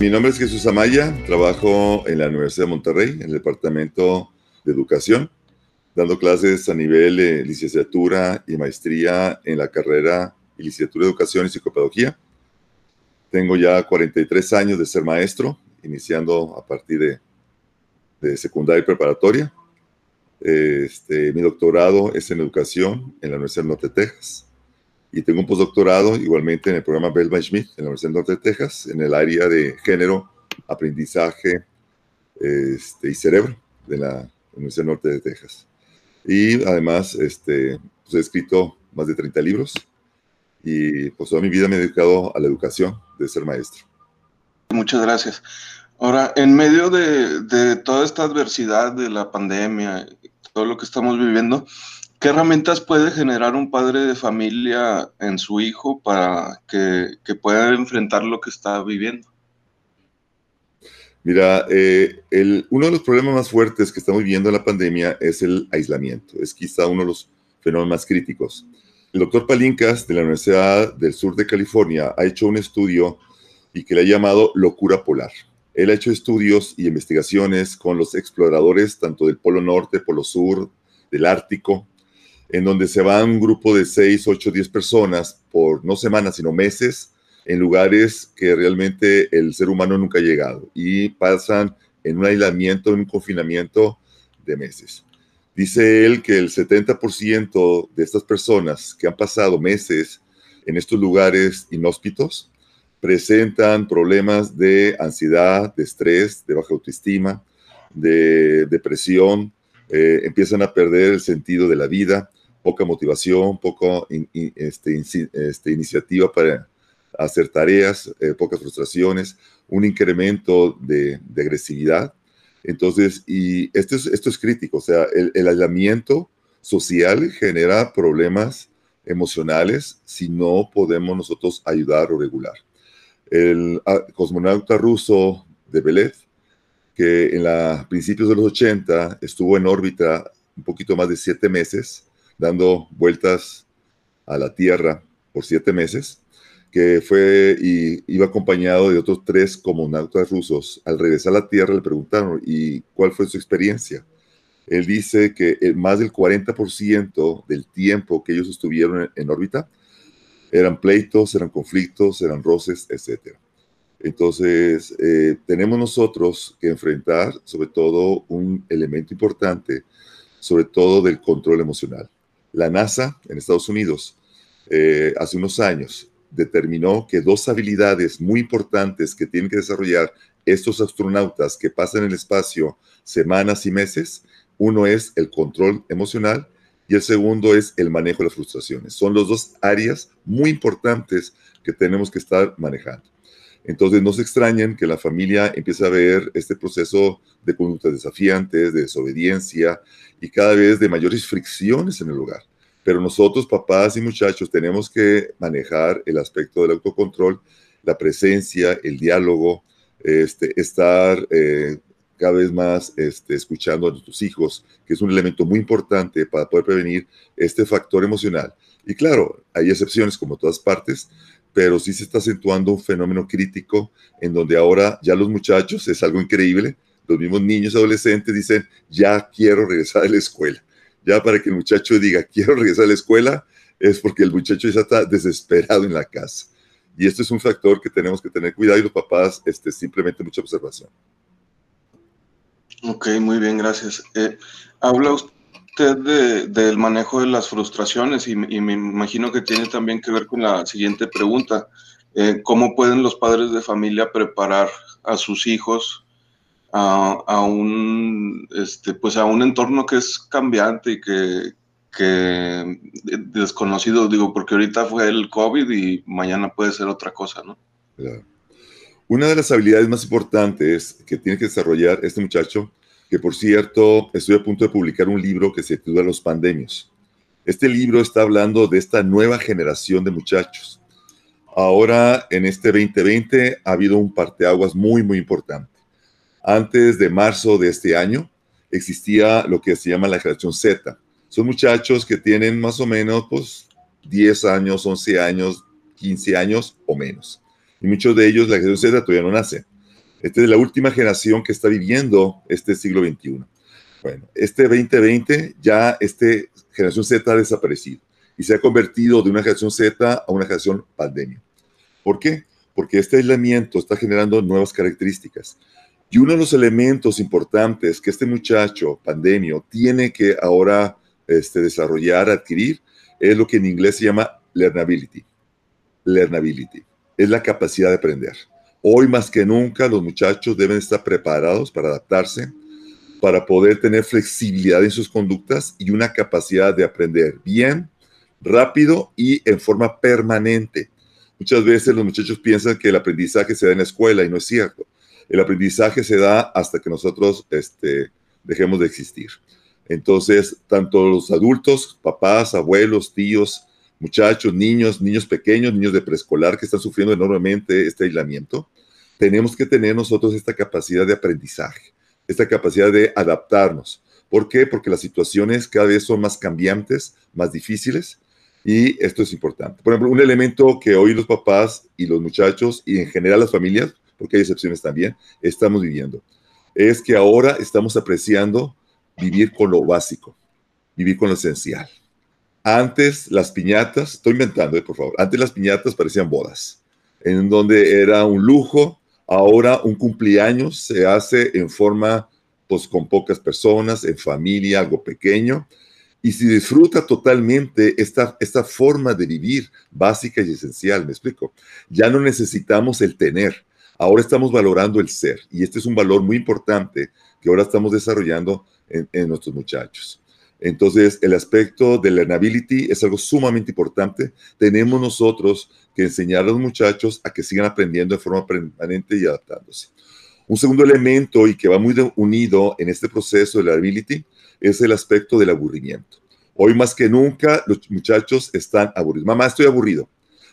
Mi nombre es Jesús Amaya, trabajo en la Universidad de Monterrey, en el Departamento de Educación, dando clases a nivel de licenciatura y maestría en la carrera y licenciatura de Educación y Psicopedagogía. Tengo ya 43 años de ser maestro, iniciando a partir de, de secundaria y preparatoria. Este, mi doctorado es en educación en la Universidad del Norte de Texas y tengo un postdoctorado igualmente en el programa Bellman Schmidt en la Universidad Norte de Texas en el área de género, aprendizaje este, y cerebro de la Universidad Norte de Texas. Y además este, pues he escrito más de 30 libros y pues toda mi vida me he dedicado a la educación de ser maestro. Muchas gracias. Ahora, en medio de, de toda esta adversidad de la pandemia, todo lo que estamos viviendo, ¿Qué herramientas puede generar un padre de familia en su hijo para que, pueda enfrentar lo que está viviendo? Mira, eh, uno de los problemas más fuertes que estamos viviendo en la pandemia es el aislamiento. Es quizá uno de los fenómenos más críticos. El doctor Palincas de la Universidad del Sur de California ha hecho un estudio y que le ha llamado locura polar. Él ha hecho estudios y investigaciones con los exploradores tanto del Polo Norte, Polo Sur, del Ártico, en donde se va un grupo de 6, 8, 10 personas por no semanas, sino meses, en lugares que realmente el ser humano nunca ha llegado y pasan en un aislamiento, en un confinamiento de meses. Dice él que el 70% de estas personas que han pasado meses en estos lugares inhóspitos presentan problemas de ansiedad, de estrés, de baja autoestima, de depresión, eh, empiezan a perder el sentido de la vida, poca motivación, poca este, este, iniciativa para hacer tareas, eh, pocas frustraciones, un incremento de, agresividad. Entonces, y esto es, esto es crítico, o sea, el, aislamiento social genera problemas emocionales si no podemos nosotros ayudar o regular. El ah, cosmonauta ruso de Belén, que en la, principios de los 80 estuvo en órbita un poquito más de siete meses, dando vueltas a la Tierra por siete meses, que fue y iba acompañado de otros tres comunautas rusos. Al regresar a la Tierra le preguntaron, ¿y cuál fue su experiencia? Él dice que más del 40% del tiempo que ellos estuvieron en, órbita eran pleitos, eran conflictos, eran roces, etc. Entonces, eh, tenemos nosotros que enfrentar sobre todo un elemento importante, sobre todo del control emocional. La NASA en Estados Unidos eh, hace unos años determinó que dos habilidades muy importantes que tienen que desarrollar estos astronautas que pasan en el espacio semanas y meses, uno es el control emocional y el segundo es el manejo de las frustraciones. Son los dos áreas muy importantes que tenemos que estar manejando. Entonces, no se extrañen que la familia empiece a ver este proceso de conductas desafiantes, de desobediencia y cada vez de mayores fricciones en el hogar. Pero nosotros, papás y muchachos, tenemos que manejar el aspecto del autocontrol, la presencia, el diálogo, este, estar eh, cada vez más este, escuchando a nuestros hijos, que es un elemento muy importante para poder prevenir este factor emocional. Y claro, hay excepciones como todas partes, pero sí se está acentuando un fenómeno crítico en donde ahora ya los muchachos, es algo increíble, los mismos niños adolescentes dicen, ya quiero regresar a la escuela. Ya para que el muchacho diga, quiero regresar a la escuela, es porque el muchacho ya está desesperado en la casa. Y esto es un factor que tenemos que tener cuidado y los papás, este, simplemente mucha observación. Ok, muy bien, gracias. Eh, habla usted del manejo de las frustraciones y, me imagino que tiene también que ver con la siguiente pregunta. Eh, ¿Cómo pueden los padres de familia preparar a sus hijos a, un, este, pues a un entorno que es cambiante y que, que desconocido, digo, porque ahorita fue el COVID y mañana puede ser otra cosa, ¿no? Una de las habilidades más importantes que tiene que desarrollar este muchacho, que por cierto estoy a punto de publicar un libro que se titula Los Pandemios. Este libro está hablando de esta nueva generación de muchachos. Ahora, en este 2020, ha habido un parteaguas muy, muy importante. Antes de marzo de este año existía lo que se llama la generación Z. Son muchachos que tienen más o menos pues, 10 años, 11 años, 15 años o menos. Y muchos de ellos, la generación Z todavía no nace. Esta es la última generación que está viviendo este siglo XXI. Bueno, este 2020 ya esta generación Z ha desaparecido y se ha convertido de una generación Z a una generación pandemia. ¿Por qué? Porque este aislamiento está generando nuevas características. Y uno de los elementos importantes que este muchacho pandemio tiene que ahora este, desarrollar, adquirir, es lo que en inglés se llama learnability. Learnability. Es la capacidad de aprender. Hoy más que nunca los muchachos deben estar preparados para adaptarse, para poder tener flexibilidad en sus conductas y una capacidad de aprender bien, rápido y en forma permanente. Muchas veces los muchachos piensan que el aprendizaje se da en la escuela y no es cierto. El aprendizaje se da hasta que nosotros este, dejemos de existir. Entonces, tanto los adultos, papás, abuelos, tíos, muchachos, niños, niños pequeños, niños de preescolar que están sufriendo enormemente este aislamiento, tenemos que tener nosotros esta capacidad de aprendizaje, esta capacidad de adaptarnos. ¿Por qué? Porque las situaciones cada vez son más cambiantes, más difíciles, y esto es importante. Por ejemplo, un elemento que hoy los papás y los muchachos y en general las familias, porque hay excepciones también, estamos viviendo, es que ahora estamos apreciando vivir con lo básico, vivir con lo esencial. Antes las piñatas, estoy inventando, eh, por favor, antes las piñatas parecían bodas, en donde era un lujo, ahora un cumpleaños se hace en forma, pues con pocas personas, en familia, algo pequeño, y se disfruta totalmente esta, esta forma de vivir básica y esencial, me explico. Ya no necesitamos el tener, ahora estamos valorando el ser, y este es un valor muy importante que ahora estamos desarrollando en, nuestros muchachos. Entonces, el aspecto de learnability es algo sumamente importante. Tenemos nosotros que enseñar a los muchachos a que sigan aprendiendo de forma permanente y adaptándose. Un segundo elemento y que va muy unido en este proceso de learnability es el aspecto del aburrimiento. Hoy más que nunca los muchachos están aburridos. Mamá, estoy aburrido.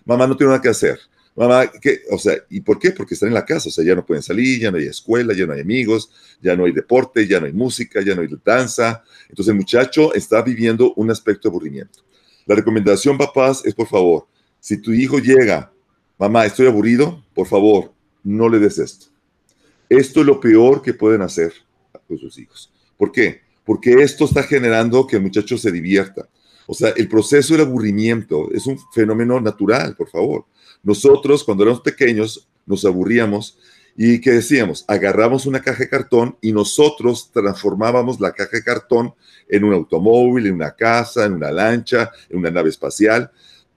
Mamá, no tengo nada que hacer. Mamá, ¿qué? O sea, ¿y por qué? Porque están en la casa, o sea, ya no pueden salir, ya no hay escuela, ya no hay amigos, ya no hay deporte, ya no hay música, ya no hay danza. Entonces el muchacho está viviendo un aspecto de aburrimiento. La recomendación, papás, es por favor, si tu hijo llega, mamá, estoy aburrido, por favor, no le des esto. Esto es lo peor que pueden hacer con sus hijos. ¿Por qué? Porque esto está generando que el muchacho se divierta. O sea, el proceso del aburrimiento es un fenómeno natural, por favor. Nosotros, cuando éramos pequeños, nos aburríamos y ¿qué decíamos? Agarramos una caja de cartón y nosotros transformábamos la caja de cartón en un automóvil, en una casa, en una lancha, en una nave espacial.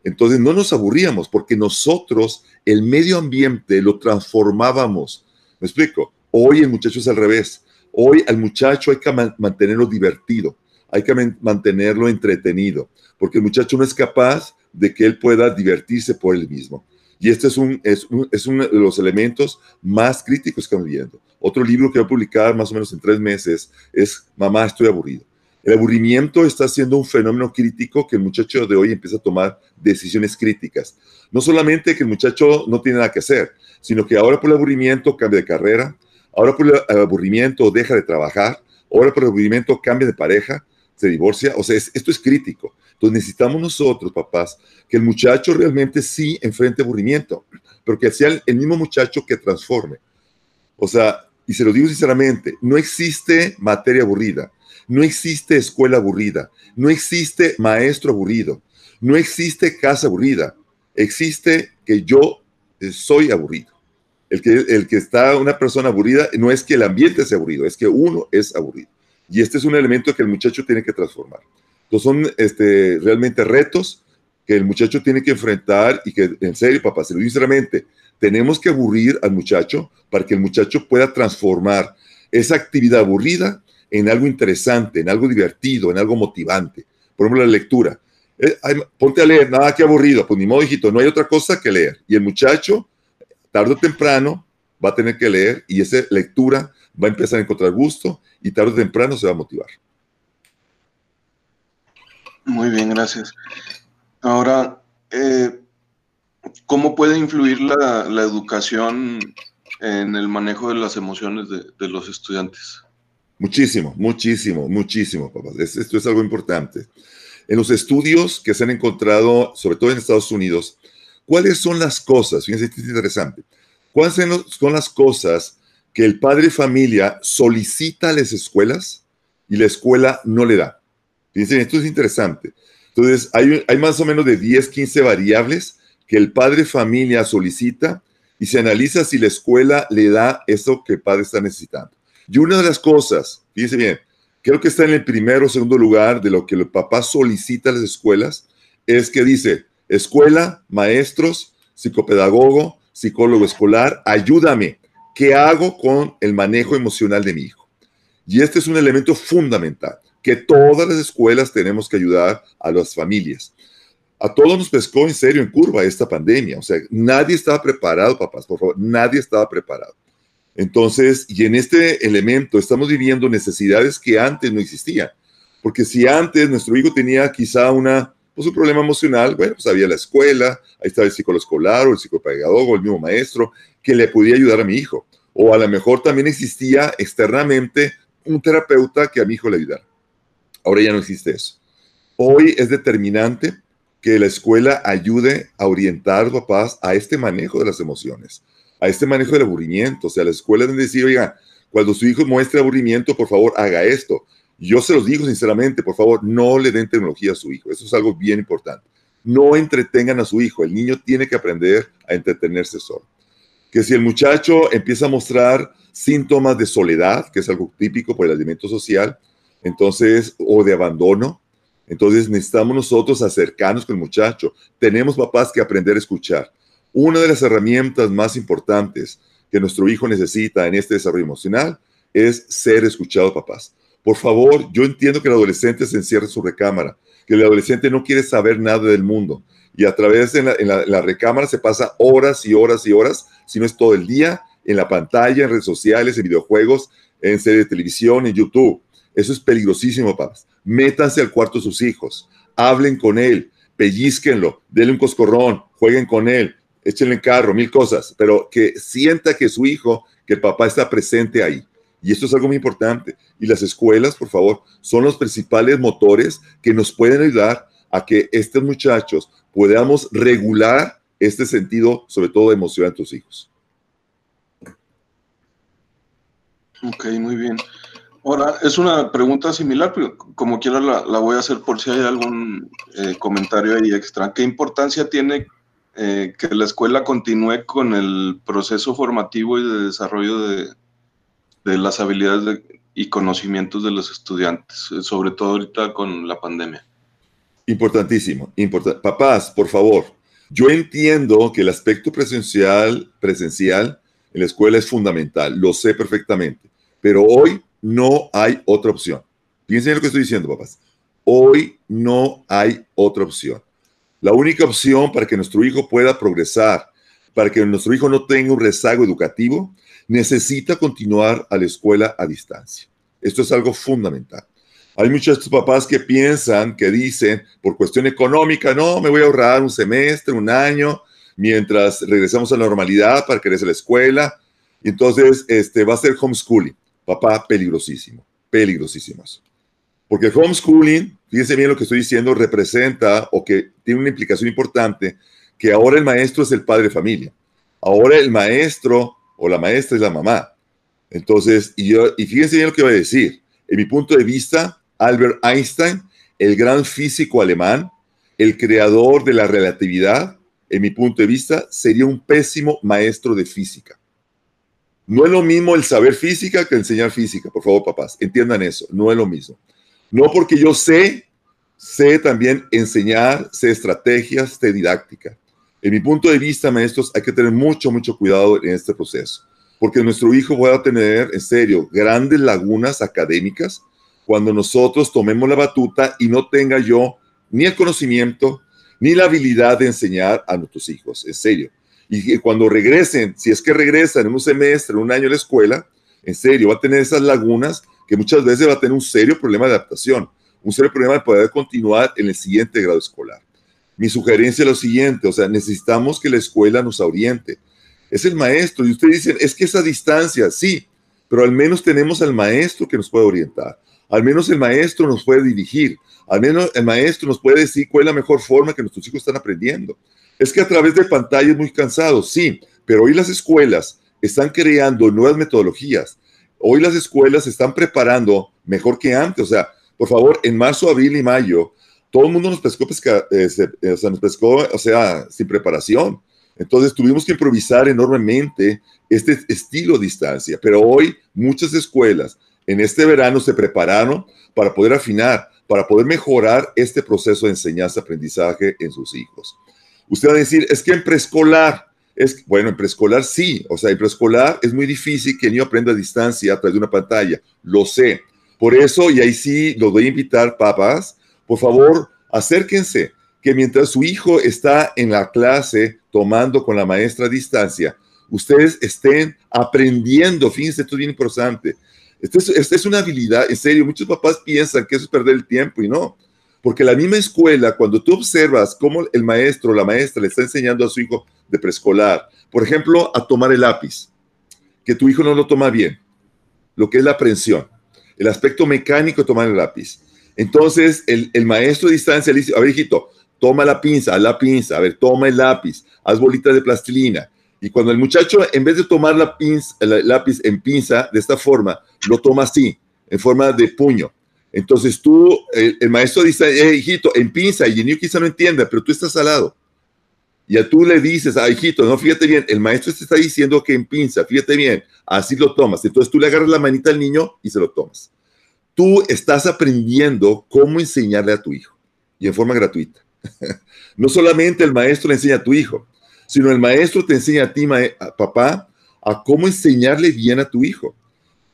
Entonces no nos aburríamos porque nosotros el medio ambiente lo transformábamos. ¿Me explico? Hoy el muchacho es al revés. Hoy al muchacho hay que mantenerlo divertido, hay que mantenerlo entretenido, porque el muchacho no es capaz de que él pueda divertirse por él mismo. Y este es, un, es, es uno de los elementos más críticos que estamos viendo. Otro libro que voy a publicar más o menos en tres meses es Mamá, estoy aburrido. El aburrimiento está siendo un fenómeno crítico que el muchacho de hoy empieza a tomar decisiones críticas. No solamente que el muchacho no tiene nada que hacer, sino que ahora por el aburrimiento cambia de carrera, ahora por el aburrimiento deja de trabajar, ahora por el aburrimiento cambia de pareja, se divorcia. O sea, esto es crítico. Entonces necesitamos nosotros, papás, que el muchacho realmente sí enfrente aburrimiento, pero que sea el, mismo muchacho que transforme. O sea, y se lo digo sinceramente, no existe materia aburrida, no existe escuela aburrida, no existe maestro aburrido, no existe casa aburrida, existe que yo eh, soy aburrido. El que, el que está una persona aburrida no es que el ambiente sea aburrido, es que uno es aburrido. Y este es un elemento que el muchacho tiene que transformar. Entonces son este, realmente retos que el muchacho tiene que enfrentar y que, en serio, papá, se lo digo sinceramente, tenemos que aburrir al muchacho para que el muchacho pueda transformar esa actividad aburrida en algo interesante, en algo divertido, en algo motivante. Por ejemplo, la lectura. Eh, ponte a leer, nada que aburrido, pues ni modo, hijito, no hay otra cosa que leer. Y el muchacho, tarde o temprano, va a tener que leer y esa lectura va a empezar a encontrar gusto y tarde o temprano se va a motivar. Muy bien, gracias. Ahora, eh, ¿cómo puede influir la, educación en el manejo de las emociones de, los estudiantes? Muchísimo, muchísimo, muchísimo, papá. esto es algo importante. En los estudios que se han encontrado, sobre todo en Estados Unidos, ¿cuáles son las cosas? Fíjense, esto es interesante. ¿Cuáles son las cosas que el padre familia solicita a las escuelas y la escuela no le da. Fíjense, esto es interesante. Entonces, hay, hay más o menos de 10, 15 variables que el padre familia solicita y se analiza si la escuela le da eso que el padre está necesitando. Y una de las cosas, fíjense bien, creo que está en el primero o segundo lugar de lo que el papá solicita a las escuelas, es que dice, escuela, maestros, psicopedagogo, psicólogo escolar, ayúdame. ¿Qué hago con el manejo emocional de mi hijo? Y este es un elemento fundamental, que todas las escuelas tenemos que ayudar a las familias. A todos nos pescó en serio en curva esta pandemia. O sea, nadie estaba preparado, papás, por favor, nadie estaba preparado. Entonces, y en este elemento estamos viviendo necesidades que antes no existían. Porque si antes nuestro hijo tenía quizá una, pues un problema emocional, bueno, pues había la escuela, ahí estaba el psicólogo escolar o el psicopedagogo, el mismo maestro, que le podía ayudar a mi hijo. O a lo mejor también existía externamente un terapeuta que a mi hijo le ayudara. Ahora ya no existe eso. Hoy es determinante que la escuela ayude a orientar a los papás a este manejo de las emociones a este manejo del aburrimiento. O sea, la escuela debe decir, oiga, cuando su hijo muestre aburrimiento, por favor, haga esto. Yo se los digo sinceramente, por favor, no le den tecnología a su hijo. Eso es algo bien importante. No entretengan a su hijo. El niño tiene que aprender a entretenerse solo. Que si el muchacho empieza a mostrar síntomas de soledad, que es algo típico por el alimento social, entonces, o de abandono, entonces necesitamos nosotros acercarnos con el muchacho. Tenemos papás que aprender a escuchar. Una de las herramientas más importantes que nuestro hijo necesita en este desarrollo emocional es ser escuchado, papás. Por favor, yo entiendo que el adolescente se encierra en su recámara, que el adolescente no quiere saber nada del mundo y a través de la, recámara se pasa horas y horas y horas, si no es todo el día, en la pantalla, en redes sociales, en videojuegos, en series de televisión, en YouTube. Eso es peligrosísimo, papás. Métanse al cuarto sus hijos, hablen con él, pellizquenlo, denle un coscorrón, jueguen con él, échenle en carro, mil cosas, pero que sienta que su hijo, que el papá está presente ahí. Y esto es algo muy importante. Y las escuelas, por favor, son los principales motores que nos pueden ayudar a que estos muchachos podamos regular este sentido, sobre todo de tus hijos. Ok, muy bien. Ahora, es una pregunta similar, pero como quiera la, voy a hacer por si hay algún eh, comentario ahí extra. ¿Qué importancia tiene eh, que la escuela continúe con el proceso formativo y de desarrollo de, las habilidades y conocimientos de los estudiantes, eh, sobre todo ahorita con la pandemia. Importantísimo. Papás, por favor, yo entiendo que el aspecto presencial, presencial en la escuela es fundamental, lo sé perfectamente, pero hoy no hay otra opción. Piensen en lo que estoy diciendo, papás. Hoy no hay otra opción. La única opción para que nuestro hijo pueda progresar, para que nuestro hijo no tenga un rezago educativo, necesita continuar a la escuela a distancia. Esto es algo fundamental. Hay muchos papás que piensan, que dicen, por cuestión económica, no, me voy a ahorrar un semestre, un año, mientras regresamos a la normalidad para que regrese a la escuela. Entonces este, va a ser homeschooling. Papá, peligrosísimo, peligrosísimo Porque el homeschooling fíjense bien lo que estoy diciendo, representa o que tiene una implicación importante, que ahora el maestro es el padre de familia. Ahora el maestro o la maestra es la mamá. Entonces, y, yo, y fíjense bien lo que voy a decir. En mi punto de vista, Albert Einstein, el gran físico alemán, el creador de la relatividad, en mi punto de vista, sería un pésimo maestro de física. No es lo mismo el saber física que enseñar física, por favor, papás, entiendan eso, no es lo mismo. No porque yo sé, sé también enseñar, sé estrategias, sé didáctica. En mi punto de vista, maestros, hay que tener mucho, mucho cuidado en este proceso, porque nuestro hijo va a tener, en serio, grandes lagunas académicas cuando nosotros tomemos la batuta y no tenga yo ni el conocimiento ni la habilidad de enseñar a nuestros hijos, en serio. Y cuando regresen, si es que regresan en un semestre, en un año a la escuela, en serio, va a tener esas lagunas que muchas veces va a tener un serio problema de adaptación, un serio problema de poder continuar en el siguiente grado escolar. Mi sugerencia es lo siguiente, o sea, necesitamos que la escuela nos oriente. Es el maestro, y ustedes dicen, es que esa distancia, sí, pero al menos tenemos al maestro que nos puede orientar, al menos el maestro nos puede dirigir, al menos el maestro nos puede decir cuál es la mejor forma que nuestros hijos están aprendiendo. Es que a través de pantalla es muy cansado, sí, pero hoy las escuelas están creando nuevas metodologías. Hoy las escuelas están preparando mejor que antes. O sea, por favor, en marzo, abril y mayo, todo el mundo nos pescó, eh, sea, nos pescó, o sea, sin preparación. Entonces tuvimos que improvisar enormemente este estilo de distancia. Pero hoy muchas escuelas en este verano se prepararon para poder afinar, para poder mejorar este proceso de enseñanza-aprendizaje en sus hijos. Usted va a decir, es que en preescolar, es, bueno, en preescolar sí, o sea, en preescolar es muy difícil que el niño aprenda a distancia a través de una pantalla, lo sé. Por eso, y ahí sí los voy a invitar, papás, por favor, acérquense, que mientras su hijo está en la clase tomando con la maestra a distancia, ustedes estén aprendiendo, fíjense, esto es bien importante. Esta es, una habilidad, en serio, muchos papás piensan que eso es perder el tiempo y no. Porque la misma escuela, cuando tú observas cómo el maestro o la maestra le está enseñando a su hijo de preescolar, por ejemplo, a tomar el lápiz, que tu hijo no lo toma bien, lo que es la aprensión, el aspecto mecánico de tomar el lápiz. Entonces, el, maestro de distancia le dice, a ver, hijito, toma la pinza, la pinza, a ver, toma el lápiz, haz bolitas de plastilina. Y cuando el muchacho, en vez de tomar la pinza, el lápiz en pinza de esta forma, lo toma así, en forma de puño. Entonces tú, el, maestro dice, eh, hijito, en pinza, y niño quizá no entienda, pero tú estás al lado. Y a tú le dices, ah, hijito, no, fíjate bien, el maestro te está diciendo que en pinza, fíjate bien, así lo tomas. Entonces tú le agarras la manita al niño y se lo tomas. Tú estás aprendiendo cómo enseñarle a tu hijo y en forma gratuita. no solamente el maestro le enseña a tu hijo, sino el maestro te enseña a ti, papá, a cómo enseñarle bien a tu hijo.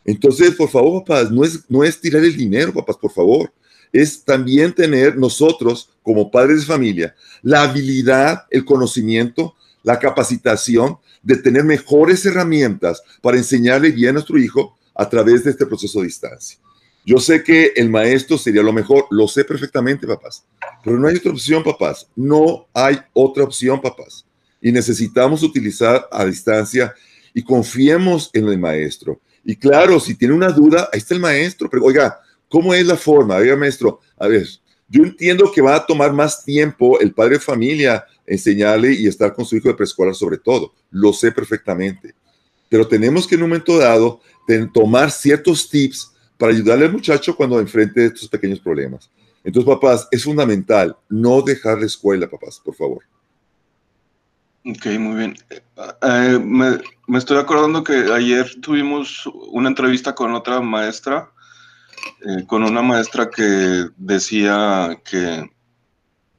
Entonces, por favor, papás, no es, no es tirar el dinero, papás, por favor. Es también tener nosotros, como padres de familia, la habilidad, el conocimiento, la capacitación de tener mejores herramientas para enseñarle bien a nuestro hijo a través de este proceso de distancia. Yo sé que el maestro sería lo mejor, lo sé perfectamente, papás, pero no hay otra opción, papás. No hay otra opción, papás. Y necesitamos utilizar a distancia y confiemos en el maestro. Y claro, si tiene una duda, ahí está el maestro. Pero oiga, ¿cómo es la forma? Oiga, maestro, a ver, yo entiendo que va a tomar más tiempo el padre de familia enseñarle y estar con su hijo de preescolar sobre todo. Lo sé perfectamente. Pero tenemos que en un momento dado tomar ciertos tips para ayudarle al muchacho cuando enfrente estos pequeños problemas. Entonces, papás, es fundamental no dejar la escuela, papás, por favor. Ok, muy bien. Eh, me, estoy acordando que ayer tuvimos una entrevista con otra maestra, eh, con una maestra que decía que,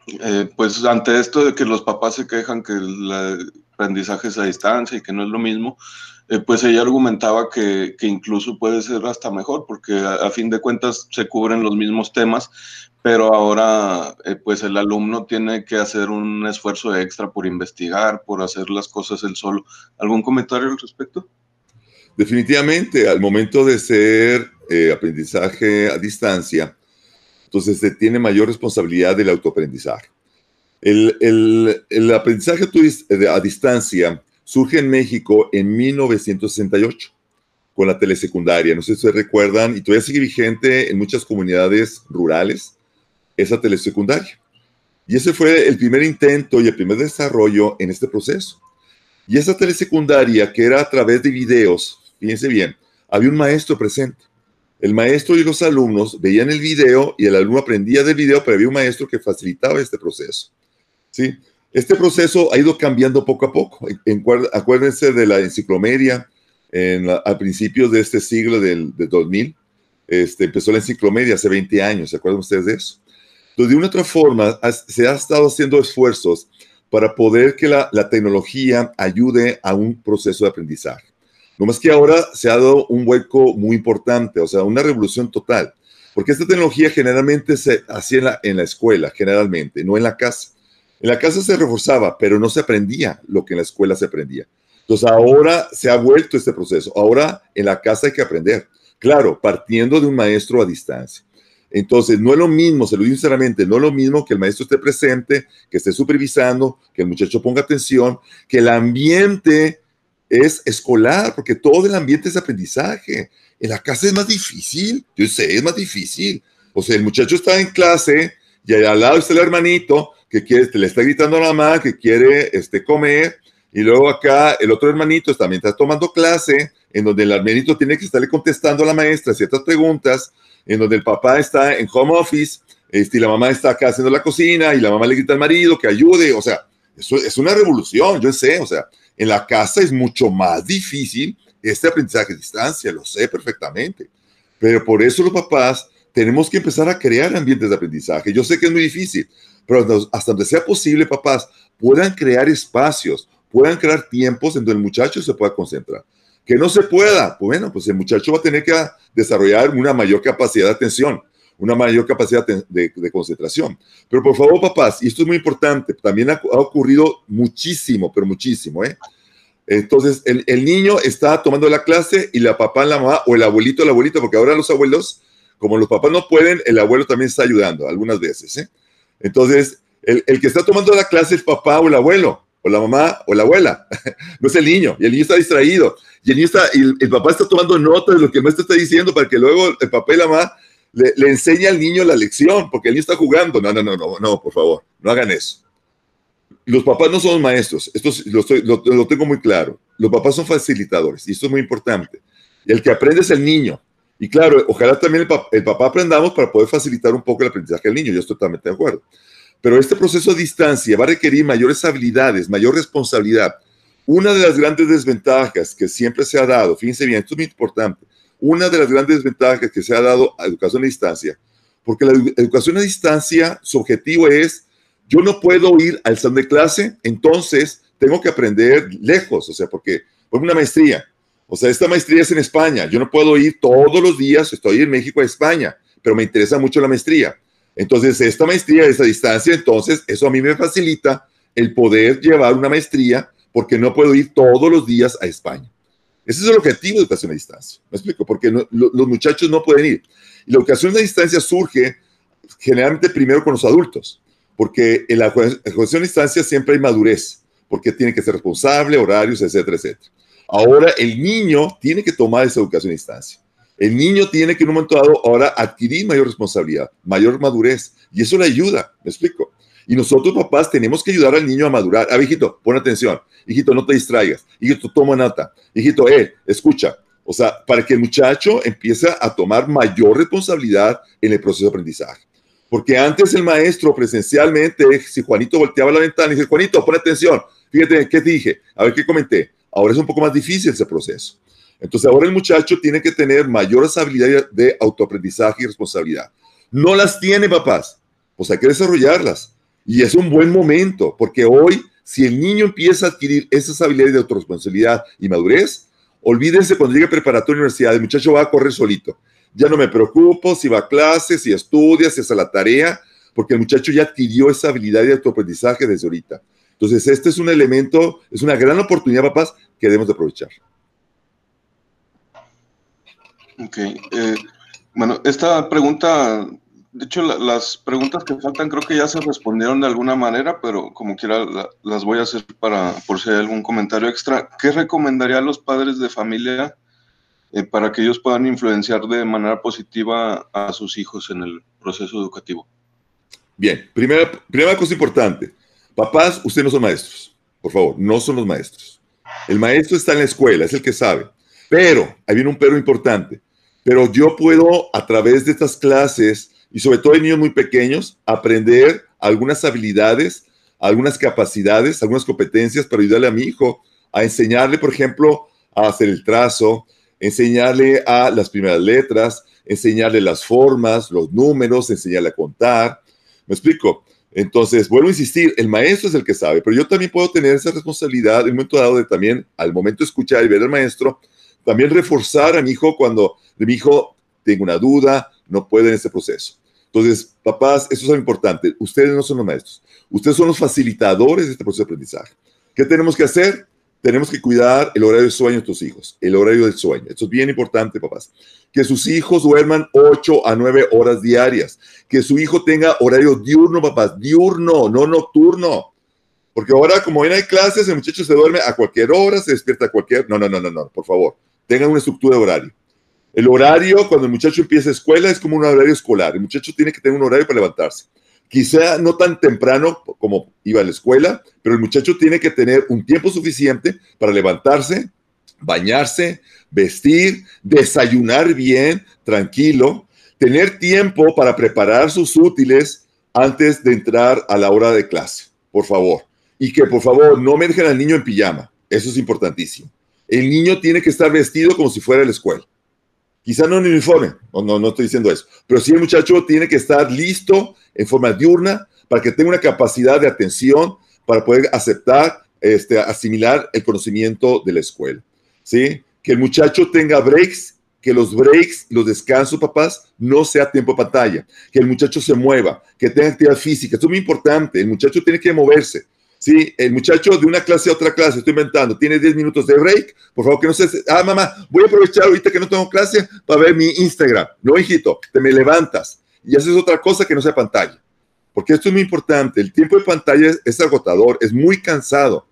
eh, pues ante esto de que los papás se quejan que el aprendizaje es a distancia y que no es lo mismo, pues ella argumentaba que, que, incluso puede ser hasta mejor, porque a, fin de cuentas se cubren los mismos temas, pero ahora eh, pues el alumno tiene que hacer un esfuerzo extra por investigar, por hacer las cosas él solo. ¿Algún comentario al respecto? Definitivamente, al momento de ser eh, aprendizaje a distancia, entonces se tiene mayor responsabilidad del autoaprendizaje. El, el, el aprendizaje a distancia surge en México en 1968 con la telesecundaria. No sé si se recuerdan, y todavía sigue vigente en muchas comunidades rurales esa telesecundaria. Y ese fue el primer intento y el primer desarrollo en este proceso. Y esa telesecundaria, que era a través de videos, fíjense bien, había un maestro presente. El maestro y los alumnos veían el video y el alumno aprendía del video, pero había un maestro que facilitaba este proceso. ¿sí? Este proceso ha ido cambiando poco a poco. acuérdense de la enciclomedia en al principio de este siglo del, 2000. Este, empezó la enciclomedia hace 20 años, ¿se acuerdan ustedes de eso? Entonces, de una otra forma, se ha estado haciendo esfuerzos para poder que la, tecnología ayude a un proceso de aprendizaje. No más que ahora se ha dado un hueco muy importante, o sea, una revolución total, porque esta tecnología generalmente se hacía en la, en la escuela, generalmente, no en la casa. En la casa se reforzaba, pero no se aprendía lo que en la escuela se aprendía. Entonces ahora se ha vuelto este proceso. Ahora en la casa hay que aprender. Claro, partiendo de un maestro a distancia. Entonces, no es lo mismo, se lo digo sinceramente, no es lo mismo que el maestro esté presente, que esté supervisando, que el muchacho ponga atención, que el ambiente es escolar, porque todo el ambiente es aprendizaje. En la casa es más difícil, yo sé, es más difícil. O sea, el muchacho está en clase y al lado está el hermanito que quiere, le está gritando a la mamá que quiere este, comer Y luego acá el otro hermanito también está tomando clase, en donde el hermanito tiene que estarle contestando a la maestra ciertas preguntas, en donde el papá está en home office, este, y la mamá está acá haciendo la cocina, y la mamá le grita al marido que ayude. O sea, eso es una revolución, yo sé. O sea, en la casa es mucho más difícil este aprendizaje a distancia, lo sé perfectamente. Pero por eso los papás tenemos que empezar a crear ambientes de aprendizaje. Yo sé que es muy difícil, pero hasta donde sea posible, papás, puedan crear espacios, puedan crear tiempos en donde el muchacho se pueda concentrar. Que no se pueda, pues bueno, pues el muchacho va a tener que desarrollar una mayor capacidad de atención, una mayor capacidad de, concentración. Pero por favor, papás, y esto es muy importante, también ha, ocurrido muchísimo, pero muchísimo, ¿eh? Entonces, el, el, niño está tomando la clase y la papá, la mamá, o el abuelito, la abuelita, porque ahora los abuelos, como los papás no pueden, el abuelo también está ayudando algunas veces. ¿eh? Entonces, el, el, que está tomando la clase es papá o el abuelo, o la mamá o la abuela, no es el niño, y el niño está distraído, y el, niño está, y el, papá está tomando nota de lo que el maestro está diciendo para que luego el papá y la mamá le, le enseñe al niño la lección, porque el niño está jugando. No, no, no, no, no, por favor, no hagan eso los papás no son maestros, esto lo, lo, tengo muy claro. Los papás son facilitadores y esto es muy importante. El que aprende es el niño. Y claro, ojalá también el, papá, aprendamos para poder facilitar un poco el aprendizaje del niño, yo estoy totalmente de acuerdo. Pero este proceso a distancia va a requerir mayores habilidades, mayor responsabilidad. Una de las grandes desventajas que siempre se ha dado, fíjense bien, esto es muy importante, una de las grandes desventajas que se ha dado a educación a distancia, porque la educación a distancia, su objetivo es yo no puedo ir al salón de clase, entonces tengo que aprender lejos, o sea, porque por una maestría, o sea, esta maestría es en España, yo no puedo ir todos los días, estoy en México España, pero me interesa mucho la maestría. Entonces, esta maestría, esta distancia, entonces eso a mí me facilita el poder llevar una maestría porque no puedo ir todos los días a España. Ese es el objetivo de educación a distancia. ¿Me explico? Porque los muchachos no pueden ir. Y la educación a distancia surge generalmente primero con los adultos porque en la educación a distancia siempre hay madurez, porque tiene que ser responsable, horarios, etcétera, etcétera. Ahora el niño tiene que tomar esa educación a distancia. El niño tiene que en un momento dado ahora adquirir mayor responsabilidad, mayor madurez, y eso le ayuda, me explico. Y nosotros papás tenemos que ayudar al niño a madurar. Ah, hijito, pon atención. Hijito, no te distraigas. Hijito, toma nota. Hijito, eh, escucha. O sea, para que el muchacho empiece a tomar mayor responsabilidad en el proceso de aprendizaje. Porque antes el maestro presencialmente, si Juanito volteaba la ventana y dice, Juanito, pon atención, fíjate qué dije, a ver qué comenté. Ahora es un poco más difícil ese proceso. Entonces ahora el muchacho tiene que tener mayores habilidades de autoaprendizaje y responsabilidad. No las tiene, papás. Pues hay que desarrollarlas. Y es un buen momento, porque hoy, si el niño empieza a adquirir esas habilidades de autorresponsabilidad y madurez, olvídense cuando llegue a preparatoria universidad, el muchacho va a correr solito ya no me preocupo si va a clases, si estudia, si hace la tarea, porque el muchacho ya adquirió esa habilidad de autoaprendizaje desde ahorita. Entonces, este es un elemento, es una gran oportunidad, papás, que debemos de aprovechar. Ok. Eh, bueno, esta pregunta, de hecho, las preguntas que faltan creo que ya se respondieron de alguna manera, pero como quiera las voy a hacer para, por si hay algún comentario extra. ¿Qué recomendaría a los padres de familia eh, para que ellos puedan influenciar de manera positiva a sus hijos en el proceso educativo. Bien, primera, primera cosa importante. Papás, ustedes no son maestros. Por favor, no son los maestros. El maestro está en la escuela, es el que sabe. Pero, ahí viene un pero importante. Pero yo puedo, a través de estas clases, y sobre todo en niños muy pequeños, aprender algunas habilidades, algunas capacidades, algunas competencias para ayudarle a mi hijo a enseñarle, por ejemplo, a hacer el trazo, enseñarle a las primeras letras, enseñarle las formas, los números, enseñarle a contar. ¿Me explico? Entonces, vuelvo a insistir, el maestro es el que sabe, pero yo también puedo tener esa responsabilidad en un momento dado de también, al momento de escuchar y ver al maestro, también reforzar a mi hijo cuando mi hijo tenga una duda, no puede en ese proceso. Entonces, papás, eso es importante. Ustedes no son los maestros. Ustedes son los facilitadores de este proceso de aprendizaje. ¿Qué tenemos que hacer? Tenemos que cuidar el horario de sueño de tus hijos, el horario del sueño. Esto es bien importante, papás. Que sus hijos duerman 8 a 9 horas diarias. Que su hijo tenga horario diurno, papás. Diurno, no nocturno. Porque ahora, como no hay clases, el muchacho se duerme a cualquier hora, se despierta a cualquier... No, no, no, no, no, por favor. Tengan una estructura de horario. El horario, cuando el muchacho empieza escuela, es como un horario escolar. El muchacho tiene que tener un horario para levantarse. Quizá no tan temprano como iba a la escuela, pero el muchacho tiene que tener un tiempo suficiente para levantarse, bañarse, vestir, desayunar bien, tranquilo, tener tiempo para preparar sus útiles antes de entrar a la hora de clase, por favor. Y que por favor no me dejen al niño en pijama, eso es importantísimo. El niño tiene que estar vestido como si fuera a la escuela. Quizá no en uniforme, no, no, no estoy diciendo eso, pero sí el muchacho tiene que estar listo en forma diurna para que tenga una capacidad de atención para poder aceptar, este, asimilar el conocimiento de la escuela. ¿sí? Que el muchacho tenga breaks, que los breaks, los descansos, papás, no sea tiempo de pantalla, que el muchacho se mueva, que tenga actividad física. Esto es muy importante, el muchacho tiene que moverse. Sí, el muchacho de una clase a otra clase, estoy inventando, tiene 10 minutos de break, por favor que no se... Ah, mamá, voy a aprovechar ahorita que no tengo clase para ver mi Instagram. No, hijito, te me levantas y haces otra cosa que no sea pantalla. Porque esto es muy importante, el tiempo de pantalla es agotador, es muy cansado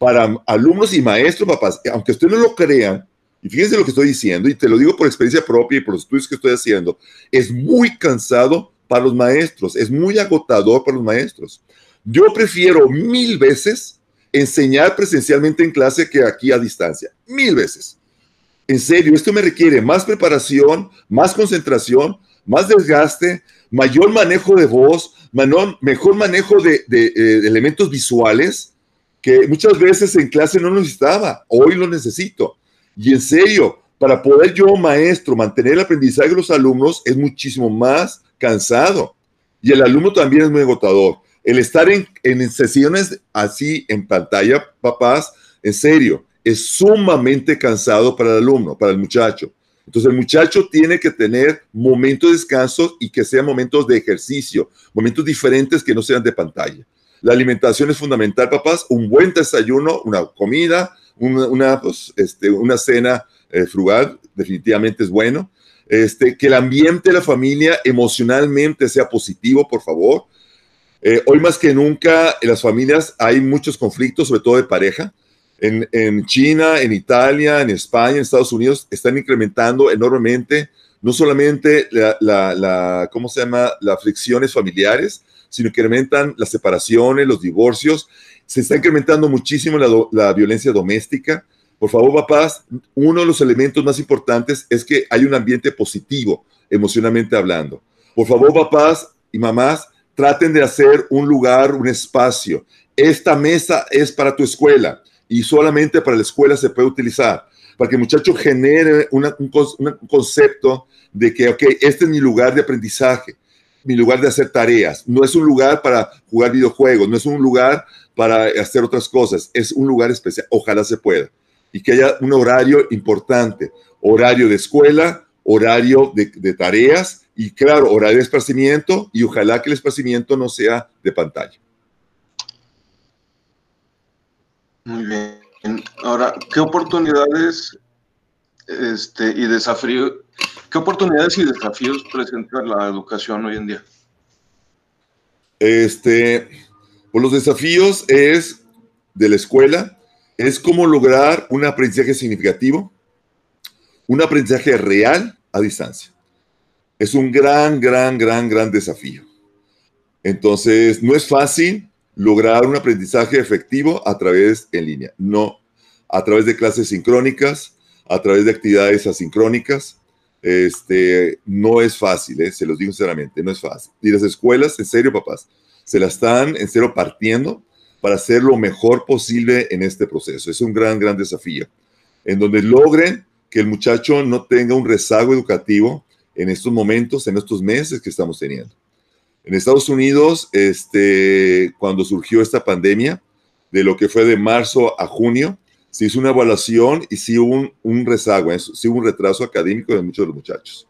para alumnos y maestros, papás, aunque ustedes no lo crean, y fíjense lo que estoy diciendo, y te lo digo por experiencia propia y por los estudios que estoy haciendo, es muy cansado para los maestros, es muy agotador para los maestros. Yo prefiero mil veces enseñar presencialmente en clase que aquí a distancia, mil veces. En serio, esto me requiere más preparación, más concentración, más desgaste, mayor manejo de voz, mejor manejo de, de eh, elementos visuales, que muchas veces en clase no necesitaba, hoy lo necesito. Y en serio, para poder yo, maestro, mantener el aprendizaje de los alumnos es muchísimo más cansado. Y el alumno también es muy agotador. El estar en, sesiones así en pantalla, papás, en serio, es sumamente cansado para el alumno, para el muchacho. Entonces el muchacho tiene que tener momentos de descanso y que sean momentos de ejercicio, momentos diferentes que no sean de pantalla. La alimentación es fundamental, papás. Un buen desayuno, una comida, una, pues, este, una cena eh, frugal, definitivamente es bueno. Este, que el ambiente de la familia emocionalmente sea positivo, por favor. Eh, hoy más que nunca en las familias hay muchos conflictos, sobre todo de pareja. En, en, China, en Italia, en España, en Estados Unidos, están incrementando enormemente no solamente la, la, la ¿cómo se llama?, las fricciones familiares, sino que incrementan las separaciones, los divorcios, se está incrementando muchísimo la, violencia doméstica. Por favor, papás, uno de los elementos más importantes es que hay un ambiente positivo, emocionalmente hablando. Por favor, papás y mamás, traten de hacer un lugar, un espacio. Esta mesa es para tu escuela y solamente para la escuela se puede utilizar, para que el muchacho genere un, concepto de que, ok, este es mi lugar de aprendizaje mi lugar de hacer tareas. No es un lugar para jugar videojuegos, no es un lugar para hacer otras cosas, es un lugar especial. Ojalá se pueda. Y que haya un horario importante, horario de escuela, horario de, tareas y claro, horario de esparcimiento y ojalá que el esparcimiento no sea de pantalla. Muy bien. Ahora, ¿qué oportunidades este, y desafíos ¿Qué oportunidades y desafíos presenta la educación hoy en día? Este, pues los desafíos es de la escuela, es cómo lograr un aprendizaje significativo, un aprendizaje real a distancia. Es un gran, gran, gran, gran desafío. Entonces, no es fácil lograr un aprendizaje efectivo a través en línea, no, a través de clases sincrónicas, a través de actividades asincrónicas, este, no es fácil, ¿eh? se los digo sinceramente, no es fácil. Y las escuelas, en serio, papás, se la están en serio partiendo para hacer lo mejor posible en este proceso. Es un gran, gran desafío, en donde logren que el muchacho no tenga un rezago educativo en estos momentos, en estos meses que estamos teniendo. En Estados Unidos, este, cuando surgió esta pandemia, de lo que fue de marzo a junio, se hizo una evaluación y sí hubo un, rezago, sí hubo un retraso académico de muchos de los muchachos.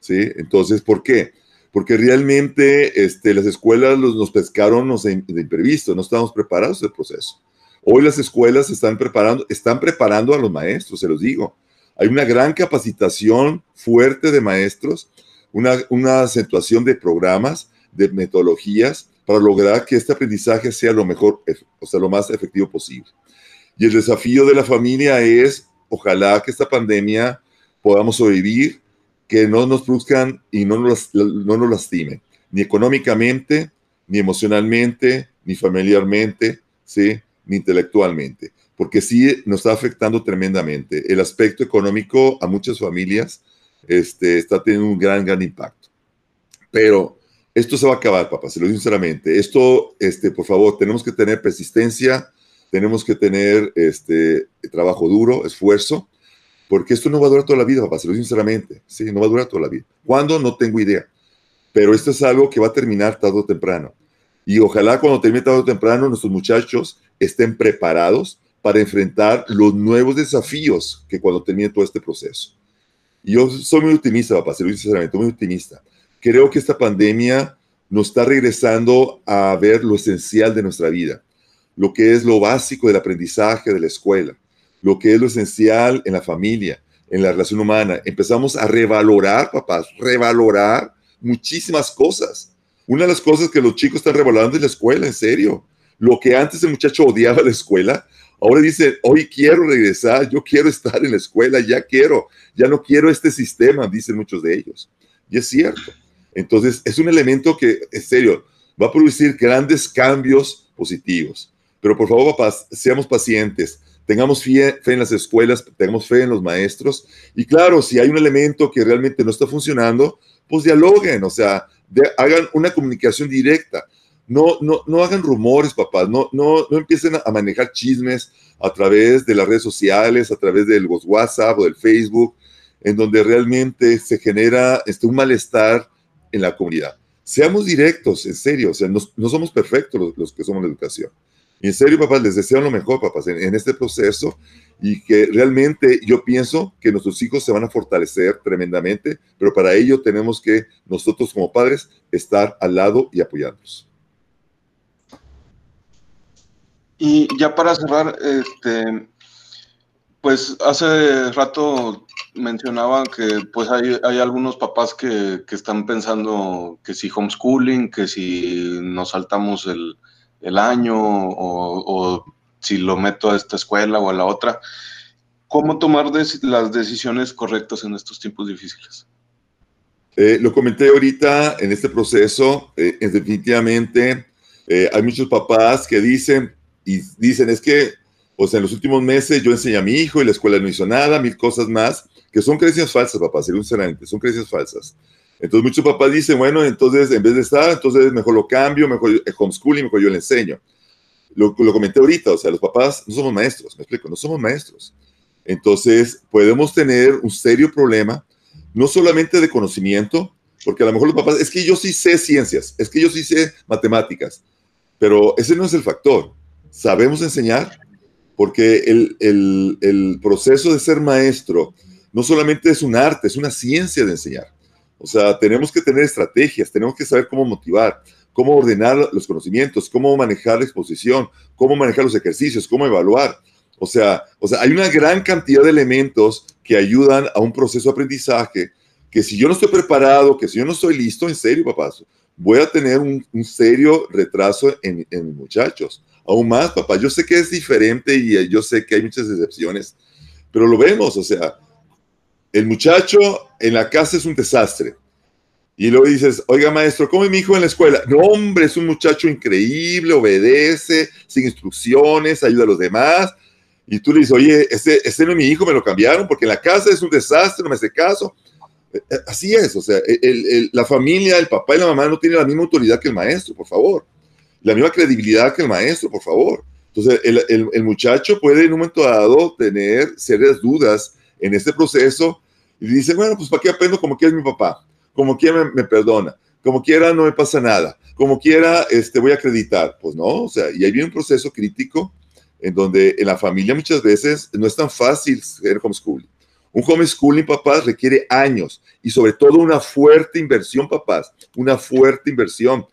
¿sí? Entonces, ¿por qué? Porque realmente este, las escuelas los, nos pescaron de imprevisto, no estábamos preparados el proceso. Hoy las escuelas están preparando, están preparando a los maestros, se los digo. Hay una gran capacitación fuerte de maestros, una, una acentuación de programas, de metodologías para lograr que este aprendizaje sea lo mejor, o sea, lo más efectivo posible. Y el desafío de la familia es, ojalá que esta pandemia podamos sobrevivir, que no nos produzcan y no nos, no nos lastimen, ni económicamente, ni emocionalmente, ni familiarmente, ¿sí? ni intelectualmente, porque sí nos está afectando tremendamente. El aspecto económico a muchas familias este, está teniendo un gran, gran impacto. Pero esto se va a acabar, papá, se lo digo sinceramente. Esto, este, por favor, tenemos que tener persistencia, tenemos que tener este, trabajo duro, esfuerzo, porque esto no va a durar toda la vida, papá, se lo digo sinceramente. Sí, no va a durar toda la vida. ¿Cuándo? No tengo idea. Pero esto es algo que va a terminar tarde o temprano. Y ojalá cuando termine tarde o temprano nuestros muchachos estén preparados para enfrentar los nuevos desafíos que cuando termine todo este proceso. Yo soy muy optimista, papá, se lo digo sinceramente, muy optimista. Creo que esta pandemia nos está regresando a ver lo esencial de nuestra vida, lo que es lo básico del aprendizaje de la escuela, lo que es lo esencial en la familia, en la relación humana. Empezamos a revalorar, papás, revalorar muchísimas cosas. Una de las cosas que los chicos están revalorando es la escuela, en serio. Lo que antes el muchacho odiaba la escuela, ahora dice, hoy quiero regresar, yo quiero estar en la escuela, ya quiero, ya no quiero este sistema, dicen muchos de ellos. Y es cierto. Entonces, es un elemento que, en serio, va a producir grandes cambios positivos. Pero por favor, papás, seamos pacientes, tengamos fe, en las escuelas, tengamos fe en los maestros. Y claro, si hay un elemento que realmente no está funcionando, pues dialoguen, o sea, hagan una comunicación directa. No, no, no hagan rumores, papás, no, no, no empiecen a manejar chismes a través de las redes sociales, a través del WhatsApp o del Facebook, en donde realmente se genera este, un malestar en la comunidad. Seamos directos, en serio, o sea, no, no somos perfectos los, que somos la educación. Y en serio, papás, les deseo lo mejor, papás, en, en, este proceso y que realmente yo pienso que nuestros hijos se van a fortalecer tremendamente, pero para ello tenemos que nosotros como padres estar al lado y apoyarlos. Y ya para cerrar, este, pues hace rato mencionaba que pues hay, hay algunos papás que, que, están pensando que si homeschooling, que si nos saltamos el, el año o, o, si lo meto a esta escuela o a la otra. ¿Cómo tomar las decisiones correctas en estos tiempos difíciles? Eh, lo comenté ahorita en este proceso, eh, definitivamente eh, hay muchos papás que dicen, y dicen, es que, o sea, en los últimos meses yo enseñé a mi hijo y la escuela no hizo nada, mil cosas más, que son creencias falsas, papá, sinceramente, son creencias falsas. Entonces muchos papás dicen, bueno, entonces en vez de estar, entonces mejor lo cambio, mejor homeschooling, mejor yo le enseño. Lo, lo comenté ahorita, o sea, los papás no somos maestros, me explico, no somos maestros. Entonces podemos tener un serio problema, no solamente de conocimiento, porque a lo mejor los papás, es que yo sí sé ciencias, es que yo sí sé matemáticas, pero ese no es el factor sabemos enseñar, porque el, el, el, proceso de ser maestro no solamente es un arte, es una ciencia de enseñar. O sea, tenemos que tener estrategias, tenemos que saber cómo motivar, cómo ordenar los conocimientos, cómo manejar la exposición, cómo manejar los ejercicios, cómo evaluar. O sea, o sea, hay una gran cantidad de elementos que ayudan a un proceso de aprendizaje que si yo no estoy preparado, que si yo no estoy listo, en serio, papá, voy a tener un, un serio retraso en, en muchachos aún más, papá. Yo sé que es diferente y yo sé que hay muchas excepciones, pero lo vemos, o sea, el muchacho en la casa es un desastre. Y luego dices, oiga maestro, ¿cómo es mi hijo en la escuela? No, hombre, es un muchacho increíble, obedece, sin instrucciones, ayuda a los demás. Y tú le dices, oye, ese, ese no es mi hijo, me lo cambiaron porque en la casa es un desastre, no me hace caso. Eh, eh, así es, o sea, la familia, el papá y la mamá no tienen la misma autoridad que el maestro, por favor la misma credibilidad que el maestro, por favor. Entonces, el, el, muchacho puede en un momento dado tener serias dudas en este proceso y dice, bueno, pues ¿para qué aprendo como quiera mi papá? Como quiera me, perdona, como quiera no me pasa nada, como quiera este, voy a acreditar. Pues no, o sea, y ahí viene un proceso crítico en donde en la familia muchas veces no es tan fácil ser homeschooling. Un homeschooling, papás, requiere años y sobre todo una fuerte inversión, papás, una fuerte inversión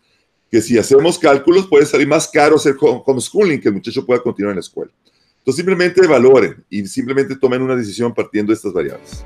que si hacemos cálculos puede salir más caro hacer homeschooling que el muchacho pueda continuar en la escuela. Entonces simplemente valoren y simplemente tomen una decisión partiendo de estas variables.